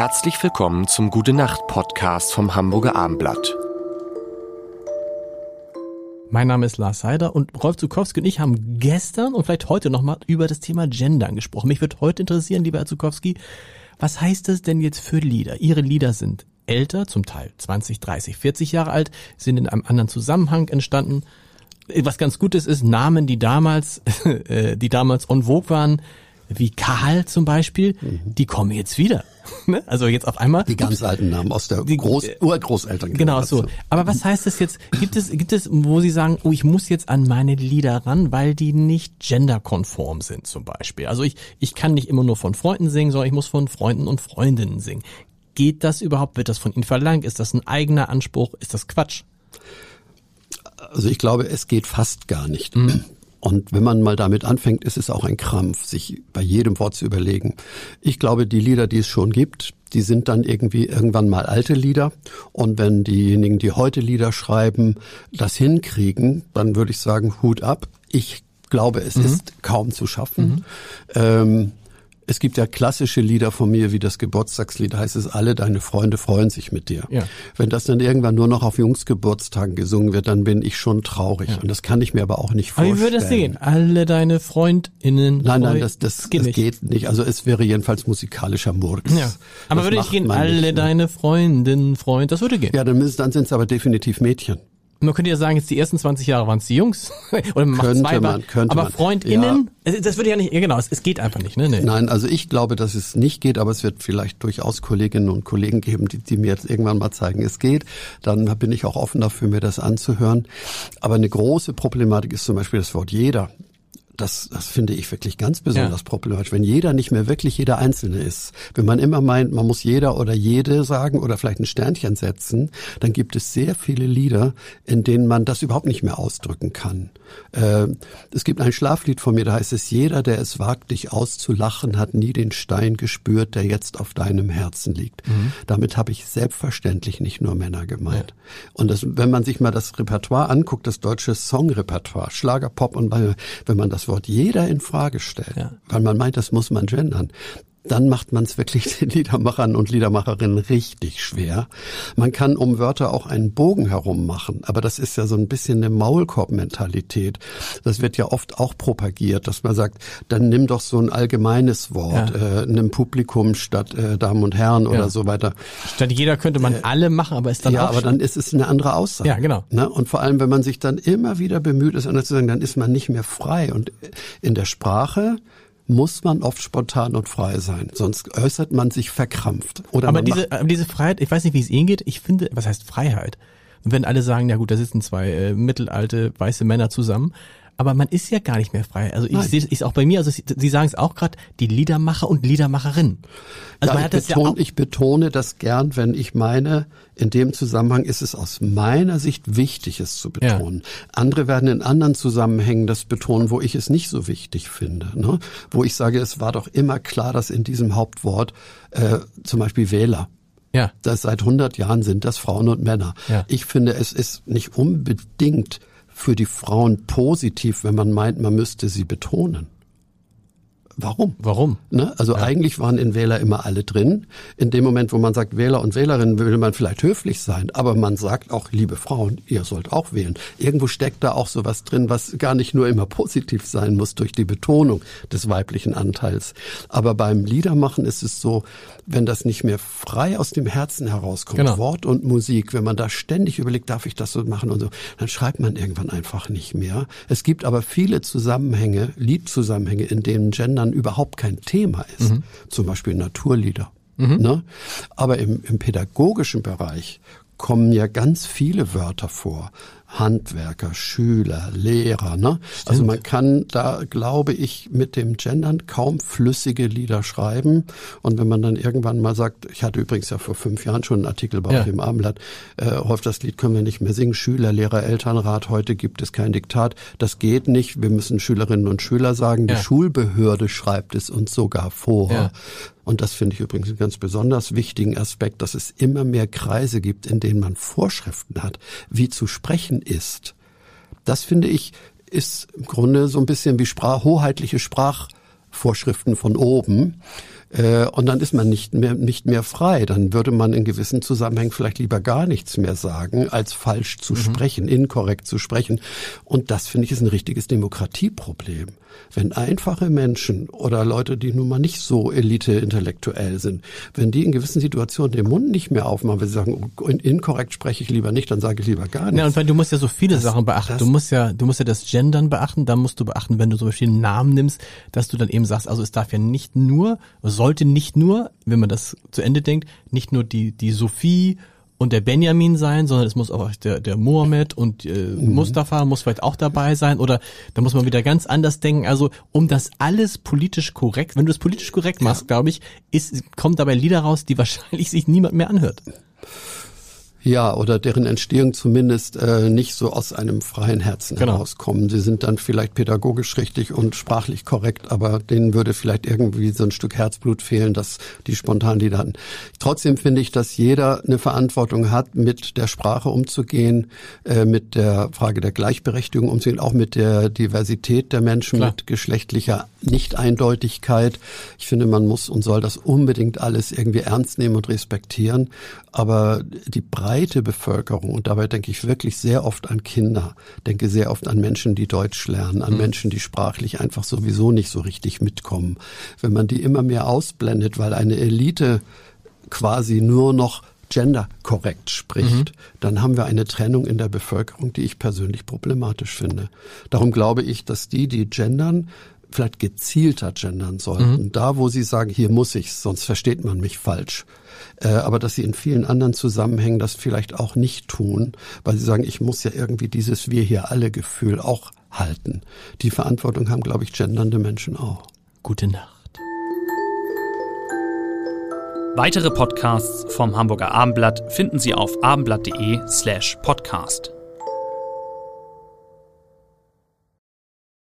Herzlich willkommen zum Gute Nacht Podcast vom Hamburger Armblatt. Mein Name ist Lars Heider und Rolf Zukowski und ich haben gestern und vielleicht heute nochmal über das Thema Gendern gesprochen. Mich wird heute interessieren, lieber Herr Zukowski, was heißt das denn jetzt für Lieder? Ihre Lieder sind älter, zum Teil 20, 30, 40 Jahre alt, sind in einem anderen Zusammenhang entstanden. Was ganz Gutes ist, Namen, die damals, äh, die damals en vogue waren, wie Karl zum Beispiel, mhm. die kommen jetzt wieder. Ne? also jetzt auf einmal. Die ganz ups, alten Namen aus der die, Groß äh, Urgroßeltern. Genau so. Aber was heißt das jetzt? Gibt es, gibt es, wo Sie sagen, oh, ich muss jetzt an meine Lieder ran, weil die nicht genderkonform sind zum Beispiel. Also ich, ich kann nicht immer nur von Freunden singen, sondern ich muss von Freunden und Freundinnen singen. Geht das überhaupt? Wird das von Ihnen verlangt? Ist das ein eigener Anspruch? Ist das Quatsch? Also ich glaube, es geht fast gar nicht. Mhm. Und wenn man mal damit anfängt, ist es auch ein Krampf, sich bei jedem Wort zu überlegen. Ich glaube, die Lieder, die es schon gibt, die sind dann irgendwie irgendwann mal alte Lieder. Und wenn diejenigen, die heute Lieder schreiben, das hinkriegen, dann würde ich sagen, Hut ab. Ich glaube, es mhm. ist kaum zu schaffen. Mhm. Ähm, es gibt ja klassische Lieder von mir, wie das Geburtstagslied heißt es, alle deine Freunde freuen sich mit dir. Ja. Wenn das dann irgendwann nur noch auf Jungsgeburtstagen gesungen wird, dann bin ich schon traurig. Ja. Und das kann ich mir aber auch nicht vorstellen. Aber wie würde es sehen? Alle deine FreundInnen. Nein, nein, das, das, das, geht, das nicht. geht nicht. Also es wäre jedenfalls musikalischer Murks. Ja. Aber das würde ich gehen, alle nicht, deine Freundinnen, Freund, das würde gehen. Ja, dann, müssen, dann sind es aber definitiv Mädchen. Man könnte ja sagen, jetzt die ersten 20 Jahre waren es die Jungs. Oder man könnte macht zwei man, könnte Aber FreundInnen, ja. das würde ja nicht, genau, es, es geht einfach nicht. Ne? Nee. Nein, also ich glaube, dass es nicht geht, aber es wird vielleicht durchaus Kolleginnen und Kollegen geben, die, die mir jetzt irgendwann mal zeigen, es geht. Dann bin ich auch offen dafür, mir das anzuhören. Aber eine große Problematik ist zum Beispiel das Wort jeder das, das finde ich wirklich ganz besonders ja. problematisch. Wenn jeder nicht mehr wirklich jeder Einzelne ist, wenn man immer meint, man muss jeder oder jede sagen oder vielleicht ein Sternchen setzen, dann gibt es sehr viele Lieder, in denen man das überhaupt nicht mehr ausdrücken kann. Äh, es gibt ein Schlaflied von mir, da heißt es, jeder, der es wagt, dich auszulachen, hat nie den Stein gespürt, der jetzt auf deinem Herzen liegt. Mhm. Damit habe ich selbstverständlich nicht nur Männer gemeint. Ja. Und das, wenn man sich mal das Repertoire anguckt, das deutsche Songrepertoire, Schlager, Pop und wenn man das Wort jeder in Frage stellt, ja. weil man meint, das muss man gendern, dann macht man es wirklich den Liedermachern und Liedermacherinnen richtig schwer. Man kann um Wörter auch einen Bogen herum machen, aber das ist ja so ein bisschen eine Maulkorb-Mentalität. Das wird ja oft auch propagiert, dass man sagt, dann nimm doch so ein allgemeines Wort, ja. äh, nimm Publikum statt äh, Damen und Herren ja. oder so weiter. Statt jeder könnte man äh, alle machen, aber ist dann ja, aber dann ist es eine andere Aussage. Ja, genau. Ne? Und vor allem, wenn man sich dann immer wieder bemüht, es anders zu sagen, dann ist man nicht mehr frei. Und in der Sprache muss man oft spontan und frei sein, sonst äußert man sich verkrampft. Oder aber diese, aber diese Freiheit, ich weiß nicht, wie es Ihnen geht, ich finde, was heißt Freiheit? Und wenn alle sagen, ja gut, da sitzen zwei äh, mittelalte weiße Männer zusammen, aber man ist ja gar nicht mehr frei. Also ich sehe es auch bei mir, also Sie sagen es auch gerade, die Liedermacher und Liedermacherinnen. Also ja, ich, betone, ja ich betone das gern, wenn ich meine, in dem Zusammenhang ist es aus meiner Sicht wichtig, es zu betonen. Ja. Andere werden in anderen Zusammenhängen das betonen, wo ich es nicht so wichtig finde. Ne? Wo ich sage, es war doch immer klar, dass in diesem Hauptwort äh, zum Beispiel Wähler ja. Das seit 100 Jahren sind das Frauen und Männer. Ja. Ich finde, es ist nicht unbedingt für die Frauen positiv, wenn man meint, man müsste sie betonen. Warum? Warum? Ne? Also ja. eigentlich waren in Wähler immer alle drin. In dem Moment, wo man sagt Wähler und Wählerinnen, will man vielleicht höflich sein, aber man sagt auch, liebe Frauen, ihr sollt auch wählen. Irgendwo steckt da auch sowas drin, was gar nicht nur immer positiv sein muss durch die Betonung des weiblichen Anteils. Aber beim Liedermachen ist es so, wenn das nicht mehr frei aus dem Herzen herauskommt, genau. Wort und Musik, wenn man da ständig überlegt, darf ich das so machen und so, dann schreibt man irgendwann einfach nicht mehr. Es gibt aber viele Zusammenhänge, Liedzusammenhänge, in denen Gendern überhaupt kein Thema ist. Mhm. Zum Beispiel Naturlieder. Mhm. Ne? Aber im, im pädagogischen Bereich kommen ja ganz viele Wörter vor. Handwerker, Schüler, Lehrer. Ne? Also man kann da, glaube ich, mit dem Gendern kaum flüssige Lieder schreiben. Und wenn man dann irgendwann mal sagt, ich hatte übrigens ja vor fünf Jahren schon einen Artikel bei ja. dem Abendblatt, äh, häufig das Lied können wir nicht mehr singen, Schüler, Lehrer, Elternrat, heute gibt es kein Diktat. Das geht nicht. Wir müssen Schülerinnen und Schüler sagen, ja. die Schulbehörde schreibt es uns sogar vor. Ja. Und das finde ich übrigens einen ganz besonders wichtigen Aspekt, dass es immer mehr Kreise gibt, in denen man Vorschriften hat, wie zu sprechen ist. Das finde ich ist im Grunde so ein bisschen wie Sprach, hoheitliche Sprachvorschriften von oben. Äh, und dann ist man nicht mehr, nicht mehr frei. Dann würde man in gewissen Zusammenhängen vielleicht lieber gar nichts mehr sagen, als falsch zu mhm. sprechen, inkorrekt zu sprechen. Und das finde ich ist ein richtiges Demokratieproblem. Wenn einfache Menschen oder Leute, die nun mal nicht so elite-intellektuell sind, wenn die in gewissen Situationen den Mund nicht mehr aufmachen, wenn sie sagen, oh, inkorrekt spreche ich lieber nicht, dann sage ich lieber gar nichts. Ja, und weil du musst ja so viele das, Sachen beachten. du musst ja, du musst ja das Gendern beachten, da musst du beachten, wenn du zum Beispiel einen Namen nimmst, dass du dann eben sagst, also es darf ja nicht nur, sollte nicht nur, wenn man das zu Ende denkt, nicht nur die, die Sophie und der Benjamin sein, sondern es muss auch der, der Mohammed und äh, mhm. Mustafa muss vielleicht auch dabei sein oder da muss man wieder ganz anders denken. Also um das alles politisch korrekt, wenn du es politisch korrekt machst, ja. glaube ich, ist, kommen dabei Lieder raus, die wahrscheinlich sich niemand mehr anhört. Ja, oder deren Entstehung zumindest äh, nicht so aus einem freien Herzen genau. herauskommen. Sie sind dann vielleicht pädagogisch richtig und sprachlich korrekt, aber denen würde vielleicht irgendwie so ein Stück Herzblut fehlen, dass die spontan Lieder hatten. Trotzdem finde ich, dass jeder eine Verantwortung hat, mit der Sprache umzugehen, äh, mit der Frage der Gleichberechtigung umzugehen, auch mit der Diversität der Menschen, Klar. mit geschlechtlicher Nicht-Eindeutigkeit. Ich finde, man muss und soll das unbedingt alles irgendwie ernst nehmen und respektieren. Aber die breite Bevölkerung, und dabei denke ich wirklich sehr oft an Kinder, denke sehr oft an Menschen, die Deutsch lernen, an mhm. Menschen, die sprachlich einfach sowieso nicht so richtig mitkommen. Wenn man die immer mehr ausblendet, weil eine Elite quasi nur noch genderkorrekt spricht, mhm. dann haben wir eine Trennung in der Bevölkerung, die ich persönlich problematisch finde. Darum glaube ich, dass die, die gendern, vielleicht gezielter gendern sollten. Mhm. Da, wo sie sagen, hier muss ich, sonst versteht man mich falsch. Äh, aber dass sie in vielen anderen Zusammenhängen das vielleicht auch nicht tun, weil sie sagen, ich muss ja irgendwie dieses Wir hier alle Gefühl auch halten. Die Verantwortung haben, glaube ich, gendernde Menschen auch. Gute Nacht. Weitere Podcasts vom Hamburger Abendblatt finden Sie auf abendblatt.de slash podcast.